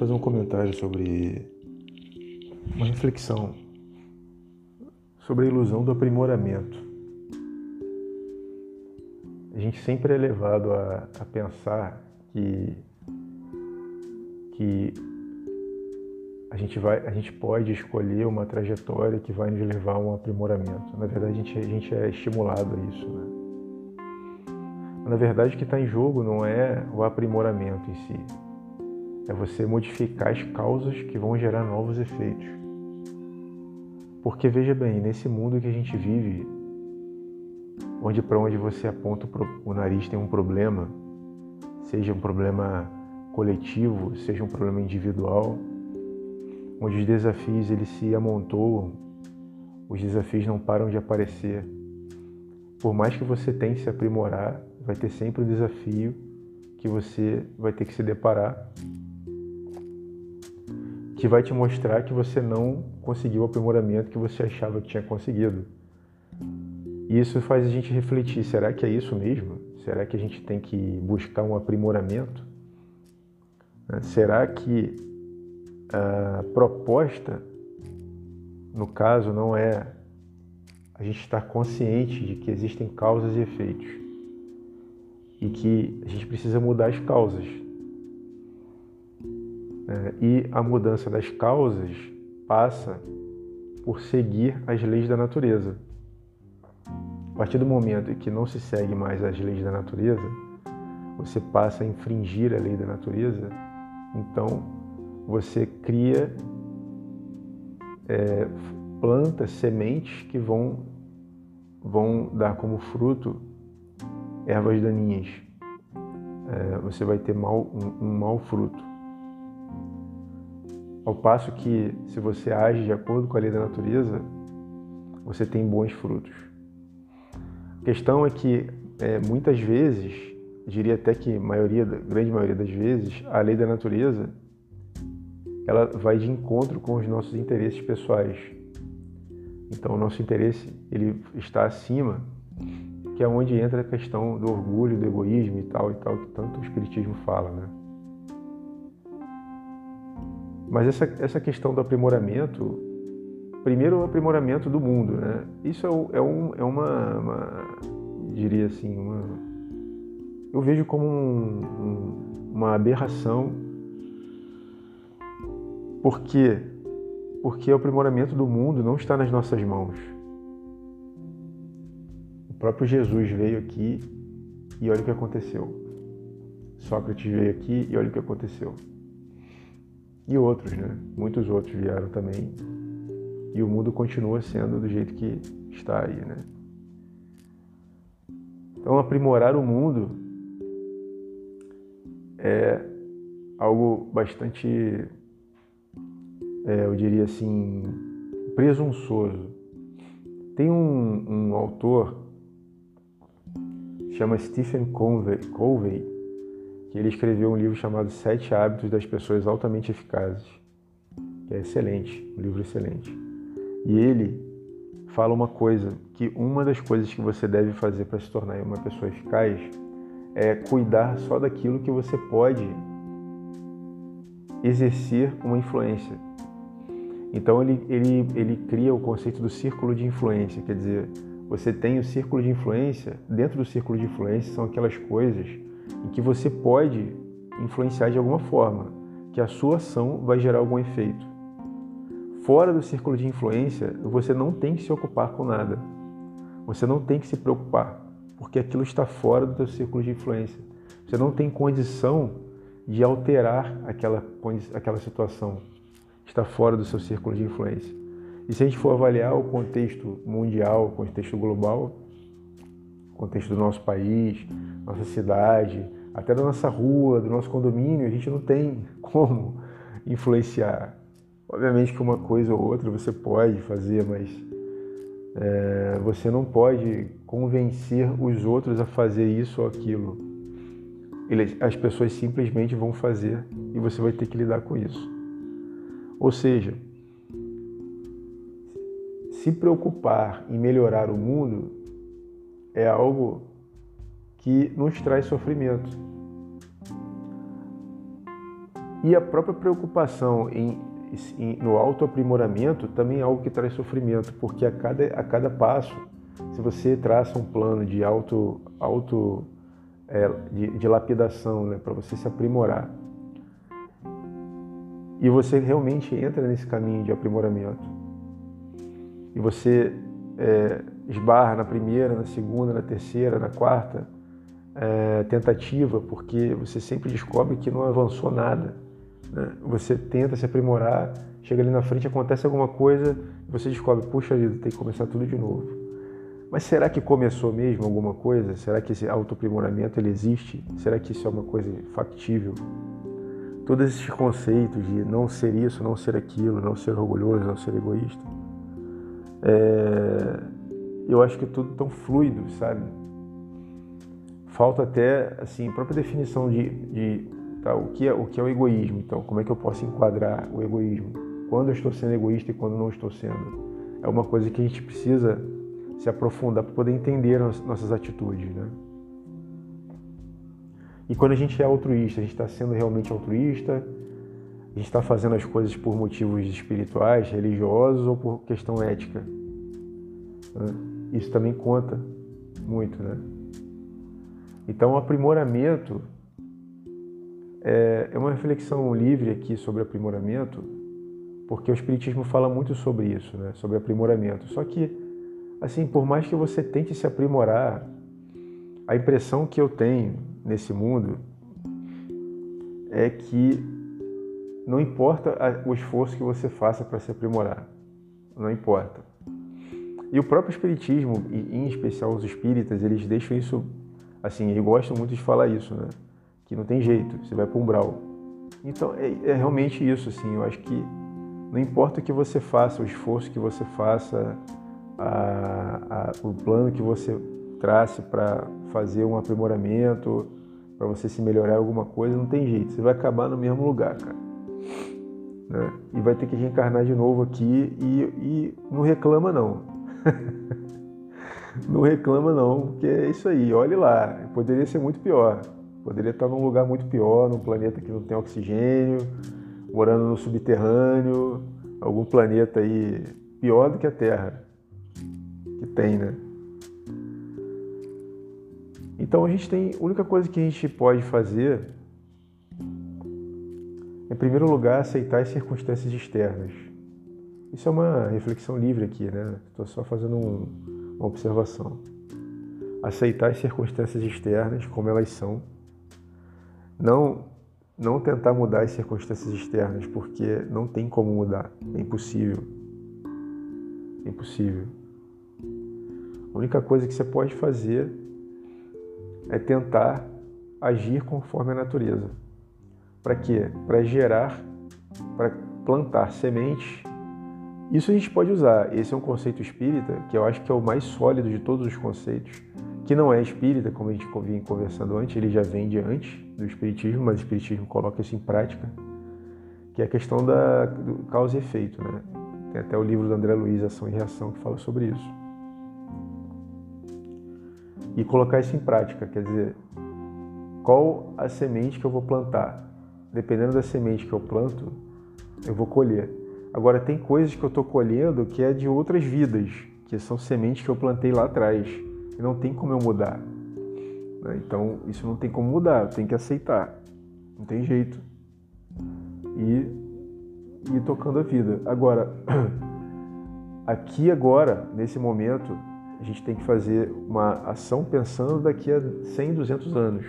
fazer um comentário sobre uma reflexão sobre a ilusão do aprimoramento. A gente sempre é levado a, a pensar que, que a gente, vai, a gente pode escolher uma trajetória que vai nos levar a um aprimoramento. Na verdade, a gente, a gente é estimulado a isso. Né? Na verdade, o que está em jogo não é o aprimoramento em si, é você modificar as causas que vão gerar novos efeitos. Porque veja bem, nesse mundo que a gente vive, onde para onde você aponta o nariz tem um problema, seja um problema coletivo, seja um problema individual, onde os desafios eles se amontoam, os desafios não param de aparecer. Por mais que você tente se aprimorar, vai ter sempre um desafio que você vai ter que se deparar, que vai te mostrar que você não conseguiu o aprimoramento que você achava que tinha conseguido. E isso faz a gente refletir: será que é isso mesmo? Será que a gente tem que buscar um aprimoramento? Né? Será que a proposta, no caso, não é a gente estar consciente de que existem causas e efeitos? e que a gente precisa mudar as causas. É, e a mudança das causas passa por seguir as leis da natureza. A partir do momento em que não se segue mais as leis da natureza, você passa a infringir a lei da natureza, então você cria é, plantas, sementes que vão, vão dar como fruto ervas daninhas, é, você vai ter mal, um, um mau fruto. Ao passo que, se você age de acordo com a lei da natureza, você tem bons frutos. A questão é que, é, muitas vezes, diria até que maioria, grande maioria das vezes, a lei da natureza ela vai de encontro com os nossos interesses pessoais. Então, o nosso interesse ele está acima que é onde entra a questão do orgulho, do egoísmo e tal e tal, que tanto o Espiritismo fala, né? Mas essa, essa questão do aprimoramento, primeiro o aprimoramento do mundo, né? Isso é, é, um, é uma, uma, diria assim, uma, eu vejo como um, um, uma aberração, porque porque o aprimoramento do mundo não está nas nossas mãos próprio Jesus veio aqui e olha o que aconteceu. Sócrates veio aqui e olha o que aconteceu. E outros, né? Muitos outros vieram também. E o mundo continua sendo do jeito que está aí, né? Então, aprimorar o mundo é algo bastante, é, eu diria assim, presunçoso. Tem um, um autor chama Stephen Covey, Covey, que ele escreveu um livro chamado Sete Hábitos das Pessoas Altamente Eficazes, que é excelente, um livro excelente. E ele fala uma coisa, que uma das coisas que você deve fazer para se tornar uma pessoa eficaz é cuidar só daquilo que você pode exercer uma influência. Então ele, ele, ele cria o conceito do círculo de influência, quer dizer, você tem o círculo de influência. Dentro do círculo de influência são aquelas coisas em que você pode influenciar de alguma forma, que a sua ação vai gerar algum efeito. Fora do círculo de influência, você não tem que se ocupar com nada. Você não tem que se preocupar, porque aquilo está fora do seu círculo de influência. Você não tem condição de alterar aquela, aquela situação. Está fora do seu círculo de influência. E se a gente for avaliar o contexto mundial, o contexto global, contexto do nosso país, nossa cidade, até da nossa rua, do nosso condomínio, a gente não tem como influenciar. Obviamente que uma coisa ou outra você pode fazer, mas é, você não pode convencer os outros a fazer isso ou aquilo. as pessoas simplesmente vão fazer e você vai ter que lidar com isso. Ou seja, se preocupar em melhorar o mundo é algo que nos traz sofrimento. E a própria preocupação em, em, no autoaprimoramento também é algo que traz sofrimento, porque a cada, a cada passo, se você traça um plano de auto, auto é, de, de lapidação, né, para você se aprimorar, e você realmente entra nesse caminho de aprimoramento, e você é, esbarra na primeira, na segunda, na terceira, na quarta é, tentativa, porque você sempre descobre que não avançou nada. Né? Você tenta se aprimorar, chega ali na frente, acontece alguma coisa, você descobre, puxa vida, tem que começar tudo de novo. Mas será que começou mesmo alguma coisa? Será que esse autoaprimoramento ele existe? Será que isso é uma coisa factível? Todos esses conceitos de não ser isso, não ser aquilo, não ser orgulhoso, não ser egoísta, é, eu acho que é tudo tão fluido, sabe? Falta até, assim, a própria definição de, de tá, o, que é, o que é o egoísmo. Então, como é que eu posso enquadrar o egoísmo? Quando eu estou sendo egoísta e quando não estou sendo? É uma coisa que a gente precisa se aprofundar para poder entender as nossas atitudes, né? E quando a gente é altruísta, a gente está sendo realmente altruísta, a gente está fazendo as coisas por motivos espirituais, religiosos ou por questão ética. Né? Isso também conta muito, né? Então, o aprimoramento é, é uma reflexão livre aqui sobre aprimoramento, porque o Espiritismo fala muito sobre isso, né? sobre aprimoramento. Só que, assim, por mais que você tente se aprimorar, a impressão que eu tenho nesse mundo é que não importa o esforço que você faça para se aprimorar, não importa. E o próprio Espiritismo, e em especial os espíritas, eles deixam isso assim, eles gostam muito de falar isso, né? Que não tem jeito, você vai para um umbral. Então é, é, realmente isso, assim, eu acho que não importa o que você faça, o esforço que você faça, a, a, o plano que você trace para fazer um aprimoramento, para você se melhorar alguma coisa, não tem jeito, você vai acabar no mesmo lugar, cara. Né? E vai ter que reencarnar de novo aqui e, e não reclama não. não reclama não, porque é isso aí, olhe lá, poderia ser muito pior. Poderia estar num lugar muito pior, num planeta que não tem oxigênio, morando no subterrâneo, algum planeta aí pior do que a Terra. Que tem, né? Então a gente tem, a única coisa que a gente pode fazer em primeiro lugar, aceitar as circunstâncias externas. Isso é uma reflexão livre aqui, né? Estou só fazendo um, uma observação. Aceitar as circunstâncias externas como elas são. Não, não tentar mudar as circunstâncias externas, porque não tem como mudar. É impossível. É impossível. A única coisa que você pode fazer é tentar agir conforme a natureza. Para quê? Para gerar, para plantar sementes isso a gente pode usar. Esse é um conceito espírita que eu acho que é o mais sólido de todos os conceitos, que não é espírita, como a gente vinha conversando antes, ele já vem de antes do espiritismo, mas o espiritismo coloca isso em prática, que é a questão da do causa e efeito, né? Tem até o livro do André Luiz, Ação e Reação, que fala sobre isso. E colocar isso em prática, quer dizer, qual a semente que eu vou plantar? Dependendo da semente que eu planto, eu vou colher. Agora, tem coisas que eu estou colhendo que é de outras vidas, que são sementes que eu plantei lá atrás. E não tem como eu mudar. Né? Então, isso não tem como mudar, eu tenho que aceitar. Não tem jeito. E ir tocando a vida. Agora, aqui agora, nesse momento, a gente tem que fazer uma ação pensando daqui a 100, 200 anos.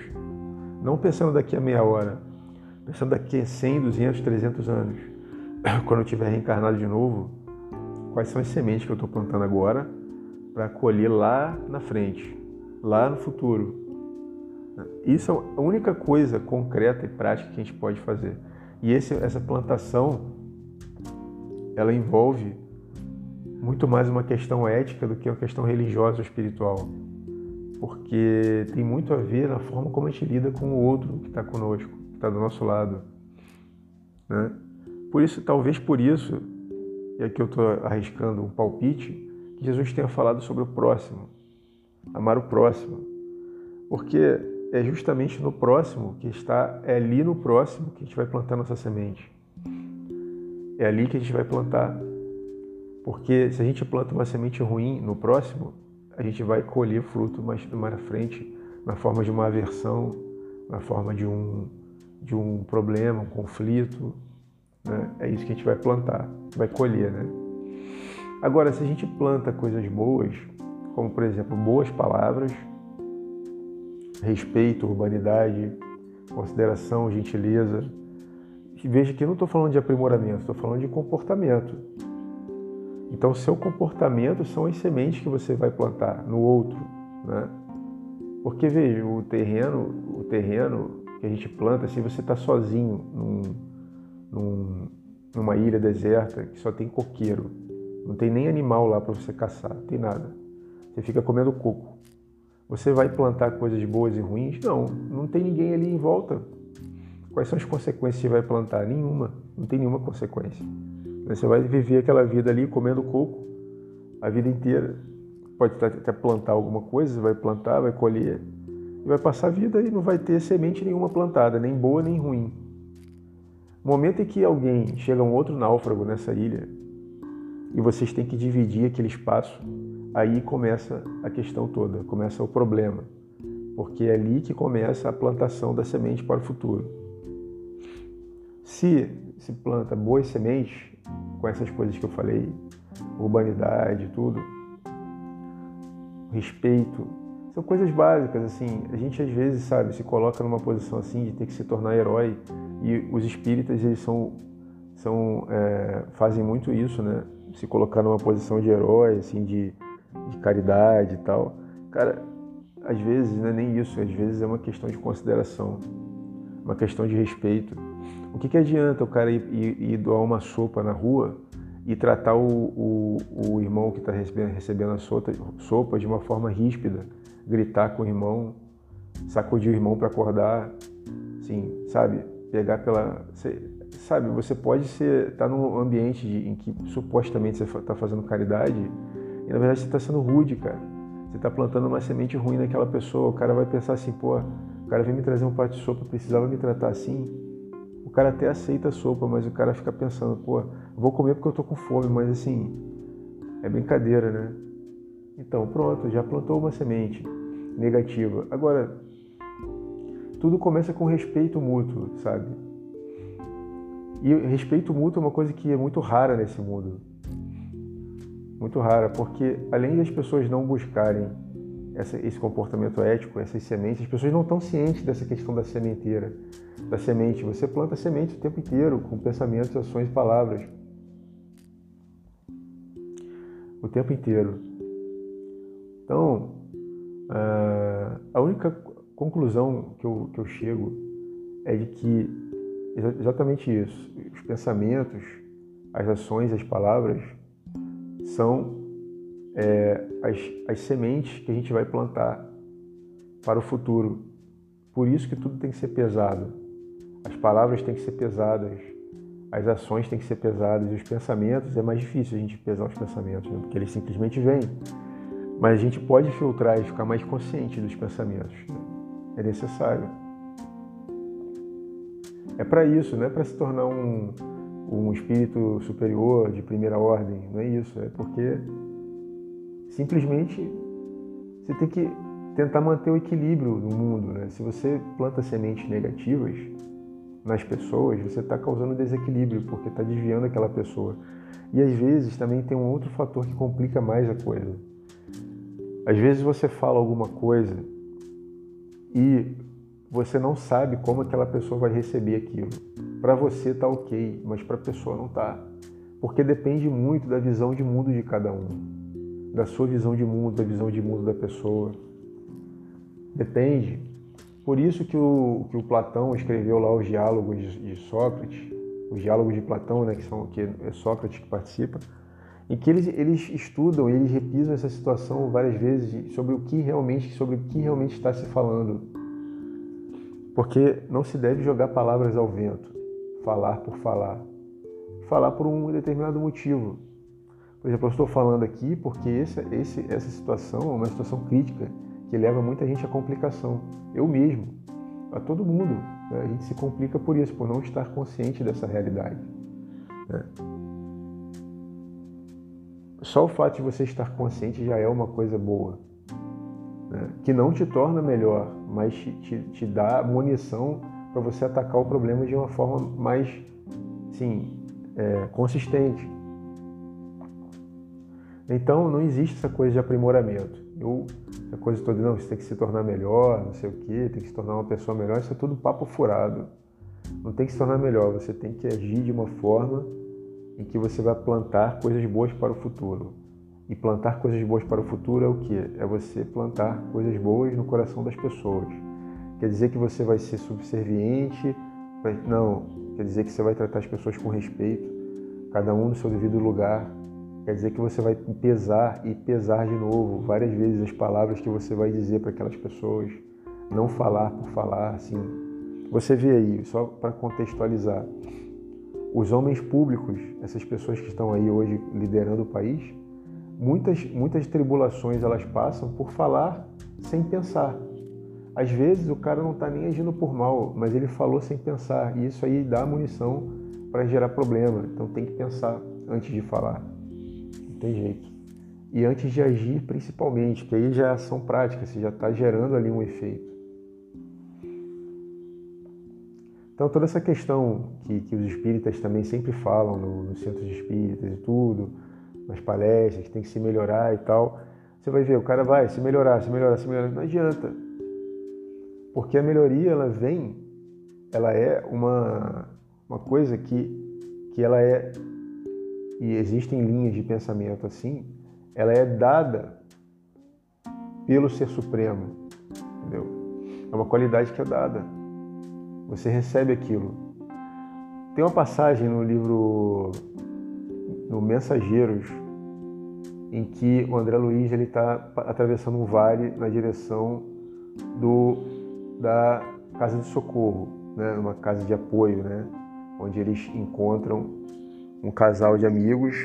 Não pensando daqui a meia hora. Pensando daqui a 100, 200, 300 anos quando eu tiver reencarnado de novo, quais são as sementes que eu estou plantando agora para colher lá na frente, lá no futuro. Isso é a única coisa concreta e prática que a gente pode fazer. E esse, essa plantação, ela envolve muito mais uma questão ética do que uma questão religiosa ou espiritual. Porque tem muito a ver na forma como a gente lida com o outro que está conosco, está do nosso lado. Né? Por isso, talvez por isso, e aqui eu estou arriscando um palpite, que Jesus tenha falado sobre o próximo, amar o próximo. Porque é justamente no próximo que está, é ali no próximo que a gente vai plantar nossa semente. É ali que a gente vai plantar. Porque se a gente planta uma semente ruim no próximo, a gente vai colher fruto mais, mais frente, na forma de uma aversão, na forma de um, de um problema, um conflito. Né? É isso que a gente vai plantar, vai colher. Né? Agora, se a gente planta coisas boas, como por exemplo boas palavras, respeito, urbanidade, consideração, gentileza, veja que eu não estou falando de aprimoramento, estou falando de comportamento. Então, seu comportamento são as sementes que você vai plantar no outro, né? Porque veja, o terreno, o terreno que a gente planta, se você está sozinho num, num, numa ilha deserta que só tem coqueiro, não tem nem animal lá para você caçar, não tem nada. Você fica comendo coco. Você vai plantar coisas boas e ruins? Não, não tem ninguém ali em volta. Quais são as consequências que você vai plantar? Nenhuma, não tem nenhuma consequência. Você vai viver aquela vida ali comendo coco a vida inteira. Pode até plantar alguma coisa, vai plantar, vai colher, e vai passar a vida e não vai ter semente nenhuma plantada, nem boa nem ruim. No momento em que alguém chega um outro náufrago nessa ilha e vocês têm que dividir aquele espaço, aí começa a questão toda, começa o problema, porque é ali que começa a plantação da semente para o futuro. Se se planta boas sementes, com essas coisas que eu falei, urbanidade, tudo, respeito, são coisas básicas, assim, a gente às vezes, sabe, se coloca numa posição assim de ter que se tornar herói e os espíritas, eles são, são é, fazem muito isso, né, se colocar numa posição de herói, assim, de, de caridade e tal. Cara, às vezes não é nem isso, às vezes é uma questão de consideração, uma questão de respeito. O que, que adianta o cara ir, ir, ir doar uma sopa na rua e tratar o, o, o irmão que está recebendo, recebendo a sopa, sopa de uma forma ríspida, gritar com o irmão, sacudir o irmão para acordar, assim, sabe? Pegar pela. sabe, você pode ser estar tá num ambiente de, em que supostamente você está fazendo caridade e na verdade você está sendo rude, cara. Você está plantando uma semente ruim naquela pessoa. O cara vai pensar assim, pô, o cara vem me trazer um prato de sopa, precisava me tratar assim o cara até aceita a sopa, mas o cara fica pensando, pô, vou comer porque eu tô com fome, mas assim, é brincadeira, né? Então, pronto, já plantou uma semente negativa. Agora, tudo começa com respeito mútuo, sabe? E respeito mútuo é uma coisa que é muito rara nesse mundo. Muito rara, porque além das pessoas não buscarem essa, esse comportamento ético, essas sementes, as pessoas não estão cientes dessa questão da sementeira da semente. Você planta semente o tempo inteiro, com pensamentos, ações e palavras. O tempo inteiro. Então, ah, a única conclusão que eu, que eu chego é de que exatamente isso. Os pensamentos, as ações, as palavras são é, as, as sementes que a gente vai plantar para o futuro. Por isso que tudo tem que ser pesado. As palavras têm que ser pesadas, as ações têm que ser pesadas e os pensamentos é mais difícil a gente pesar os pensamentos, né? porque eles simplesmente vêm. Mas a gente pode filtrar e ficar mais consciente dos pensamentos. Né? É necessário. É para isso, não é para se tornar um, um espírito superior de primeira ordem, não é isso. É porque simplesmente você tem que tentar manter o equilíbrio no mundo. Né? Se você planta sementes negativas, nas pessoas, você está causando desequilíbrio, porque está desviando aquela pessoa. E às vezes também tem um outro fator que complica mais a coisa. Às vezes você fala alguma coisa e você não sabe como aquela pessoa vai receber aquilo. Para você tá ok, mas para a pessoa não tá. Porque depende muito da visão de mundo de cada um. Da sua visão de mundo, da visão de mundo da pessoa. Depende. Por isso que o, que o Platão escreveu lá os diálogos de Sócrates, os diálogos de Platão, né, que, são, que é Sócrates que participa, em que eles, eles estudam e eles repisam essa situação várias vezes sobre o que realmente, sobre o que realmente está se falando. Porque não se deve jogar palavras ao vento, falar por falar, falar por um determinado motivo. Por exemplo, eu estou falando aqui porque esse, esse, essa situação é uma situação crítica que leva muita gente à complicação. Eu mesmo, a todo mundo, né? a gente se complica por isso, por não estar consciente dessa realidade. Né? Só o fato de você estar consciente já é uma coisa boa, né? que não te torna melhor, mas te, te, te dá munição para você atacar o problema de uma forma mais, sim, é, consistente. Então não existe essa coisa de aprimoramento. Eu, a coisa toda, não, você tem que se tornar melhor, não sei o quê, tem que se tornar uma pessoa melhor, isso é tudo papo furado. Não tem que se tornar melhor, você tem que agir de uma forma em que você vai plantar coisas boas para o futuro. E plantar coisas boas para o futuro é o que? É você plantar coisas boas no coração das pessoas. Quer dizer que você vai ser subserviente? Não. Quer dizer que você vai tratar as pessoas com respeito, cada um no seu devido lugar. Quer dizer que você vai pesar e pesar de novo várias vezes as palavras que você vai dizer para aquelas pessoas. Não falar por falar, assim. Você vê aí, só para contextualizar, os homens públicos, essas pessoas que estão aí hoje liderando o país, muitas, muitas tribulações elas passam por falar sem pensar. Às vezes o cara não está nem agindo por mal, mas ele falou sem pensar, e isso aí dá munição para gerar problema. Então tem que pensar antes de falar. Não tem jeito. E antes de agir, principalmente, que aí já é ação prática, você já está gerando ali um efeito. Então, toda essa questão que, que os espíritas também sempre falam no, nos centros espíritas e tudo, nas palestras, que tem que se melhorar e tal, você vai ver, o cara vai se melhorar, se melhorar, se melhorar, não adianta. Porque a melhoria, ela vem, ela é uma, uma coisa que, que ela é, e existem linhas de pensamento assim, ela é dada pelo Ser Supremo, entendeu? É uma qualidade que é dada. Você recebe aquilo. Tem uma passagem no livro no Mensageiros em que o André Luiz ele está atravessando um vale na direção do da casa de socorro, né, uma casa de apoio, né, onde eles encontram um casal de amigos.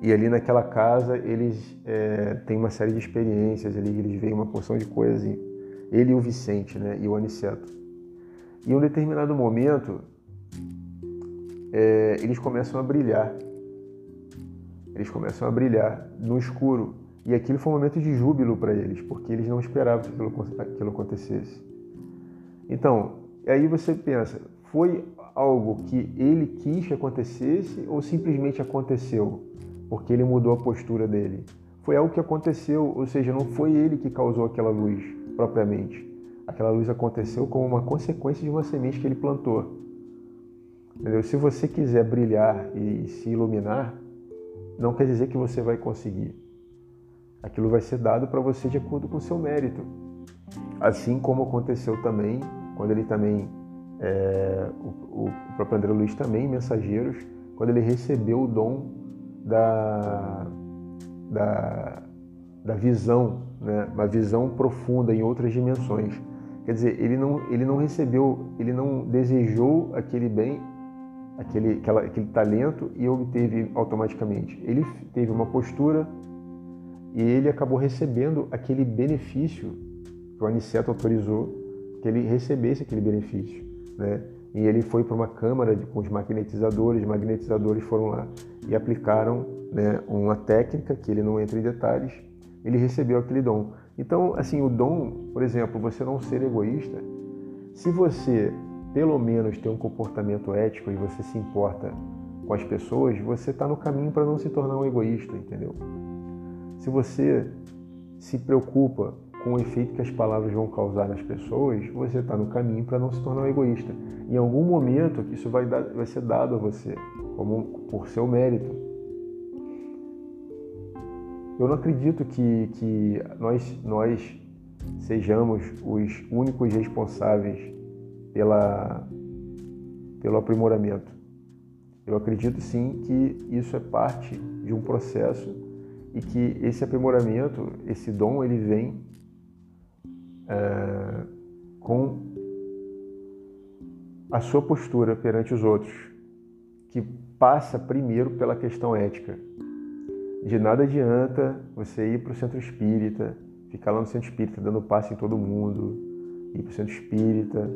E ali naquela casa eles é, têm uma série de experiências ali, eles veem uma porção de coisas ele e o Vicente, né, e o Aniceto. E em um determinado momento, é, eles começam a brilhar. Eles começam a brilhar no escuro. E aquilo foi um momento de júbilo para eles, porque eles não esperavam que aquilo, aquilo acontecesse. Então, aí você pensa, foi algo que ele quis que acontecesse ou simplesmente aconteceu porque ele mudou a postura dele? Foi algo que aconteceu, ou seja, não foi ele que causou aquela luz propriamente. Aquela luz aconteceu como uma consequência de uma semente que ele plantou. Entendeu? Se você quiser brilhar e se iluminar, não quer dizer que você vai conseguir. Aquilo vai ser dado para você de acordo com o seu mérito. Assim como aconteceu também, quando ele também, é, o, o, próprio André Luiz também, Mensageiros, quando ele recebeu o dom da, da, da visão né? uma visão profunda em outras dimensões. Quer dizer, ele não, ele não recebeu, ele não desejou aquele bem, aquele, aquela, aquele talento e obteve automaticamente. Ele teve uma postura e ele acabou recebendo aquele benefício que o Aniceto autorizou que ele recebesse aquele benefício. Né? E ele foi para uma câmara com os magnetizadores, os magnetizadores foram lá e aplicaram né, uma técnica que ele não entra em detalhes, ele recebeu aquele dom. Então, assim, o dom, por exemplo, você não ser egoísta, se você pelo menos tem um comportamento ético e você se importa com as pessoas, você está no caminho para não se tornar um egoísta, entendeu? Se você se preocupa com o efeito que as palavras vão causar nas pessoas, você está no caminho para não se tornar um egoísta. Em algum momento, isso vai, dar, vai ser dado a você, como por seu mérito. Eu não acredito que, que nós, nós sejamos os únicos responsáveis pela, pelo aprimoramento. Eu acredito sim que isso é parte de um processo e que esse aprimoramento, esse dom, ele vem é, com a sua postura perante os outros, que passa primeiro pela questão ética. De nada adianta você ir para o centro espírita, ficar lá no centro espírita dando passe em todo mundo, ir para o centro espírita,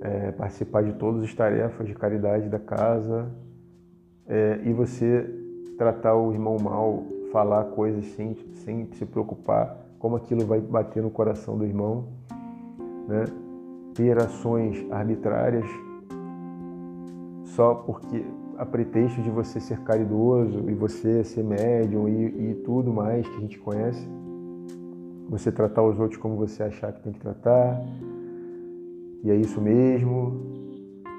é, participar de todas as tarefas de caridade da casa é, e você tratar o irmão mal, falar coisas sem, sem se preocupar como aquilo vai bater no coração do irmão, né? ter ações arbitrárias só porque a pretexto de você ser caridoso e você ser médium e, e tudo mais que a gente conhece, você tratar os outros como você achar que tem que tratar, e é isso mesmo.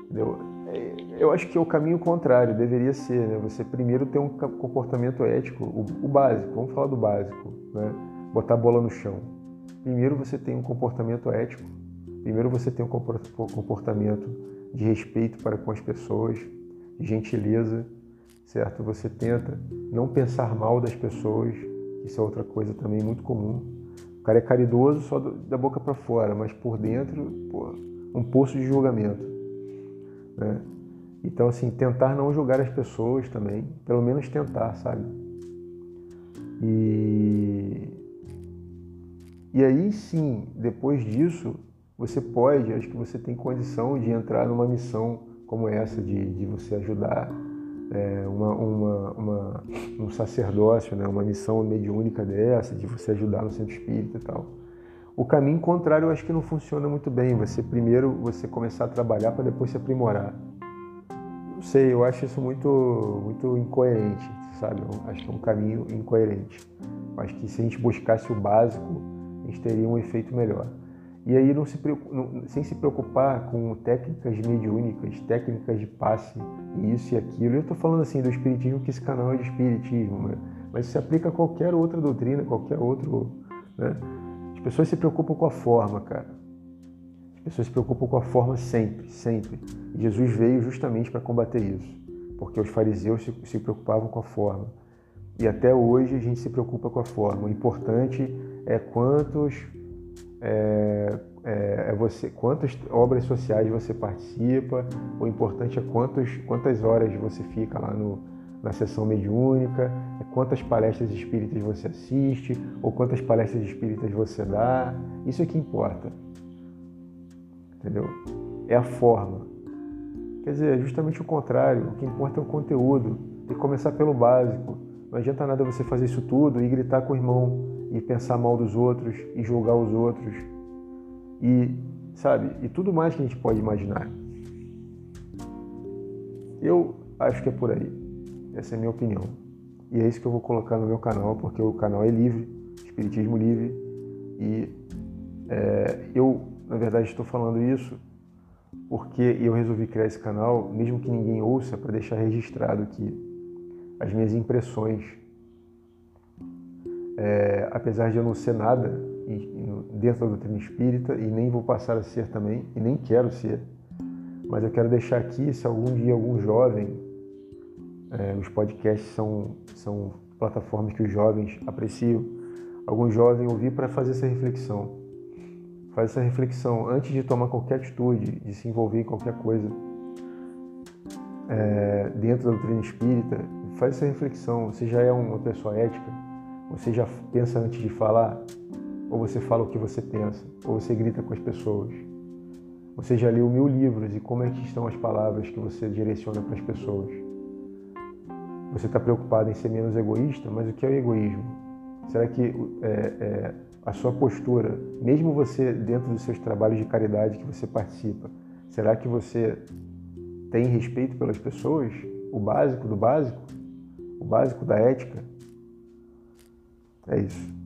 Entendeu? É, eu acho que é o caminho contrário, deveria ser, né? Você primeiro ter um comportamento ético, o, o básico, vamos falar do básico, né? Botar a bola no chão. Primeiro você tem um comportamento ético, primeiro você tem um comportamento de respeito para com as pessoas, gentileza, certo? Você tenta não pensar mal das pessoas, isso é outra coisa também muito comum. O cara é caridoso só da boca para fora, mas por dentro, pô, um poço de julgamento. Né? Então, assim, tentar não julgar as pessoas também, pelo menos tentar, sabe? E, e aí sim, depois disso, você pode, acho que você tem condição de entrar numa missão como essa, de, de você ajudar é, uma, uma, uma, um sacerdócio, né? uma missão mediúnica dessa, de você ajudar no centro espírita e tal. O caminho contrário eu acho que não funciona muito bem. Você primeiro você começar a trabalhar para depois se aprimorar. Não sei, eu acho isso muito muito incoerente, sabe? Eu acho que é um caminho incoerente. Eu acho que se a gente buscasse o básico, a gente teria um efeito melhor. E aí, não se, sem se preocupar com técnicas mediúnicas, técnicas de passe, isso e aquilo. Eu estou falando assim do espiritismo, que esse canal é de espiritismo, né? mas se aplica a qualquer outra doutrina, qualquer outro. Né? As pessoas se preocupam com a forma, cara. As pessoas se preocupam com a forma sempre, sempre. E Jesus veio justamente para combater isso, porque os fariseus se, se preocupavam com a forma. E até hoje a gente se preocupa com a forma. O importante é quantos é, é, é, você, quantas obras sociais você participa, o importante é quantos, quantas horas você fica lá no, na sessão mediúnica, é quantas palestras espíritas você assiste, ou quantas palestras espíritas você dá. Isso é que importa. Entendeu? É a forma. Quer dizer, é justamente o contrário. O que importa é o conteúdo. Tem que começar pelo básico. Não adianta nada você fazer isso tudo e gritar com o irmão, e pensar mal dos outros, e julgar os outros. E, sabe, e tudo mais que a gente pode imaginar. Eu acho que é por aí. Essa é a minha opinião. E é isso que eu vou colocar no meu canal, porque o canal é livre, Espiritismo Livre. E é, eu, na verdade, estou falando isso porque eu resolvi criar esse canal, mesmo que ninguém ouça, para deixar registrado aqui as minhas impressões. É, apesar de eu não ser nada dentro da doutrina espírita e nem vou passar a ser também, e nem quero ser, mas eu quero deixar aqui, se algum dia algum jovem é, os podcasts são, são plataformas que os jovens apreciam. Alguns jovens ouvir para fazer essa reflexão. Faz essa reflexão antes de tomar qualquer atitude, de se envolver em qualquer coisa é, dentro da doutrina espírita. Faz essa reflexão. Você já é uma pessoa ética? Você já pensa antes de falar? Ou você fala o que você pensa? Ou você grita com as pessoas? Você já leu mil livros e como é que estão as palavras que você direciona para as pessoas? Você está preocupado em ser menos egoísta, mas o que é o egoísmo? Será que é, é, a sua postura, mesmo você dentro dos seus trabalhos de caridade que você participa, será que você tem respeito pelas pessoas? O básico do básico? O básico da ética? É isso.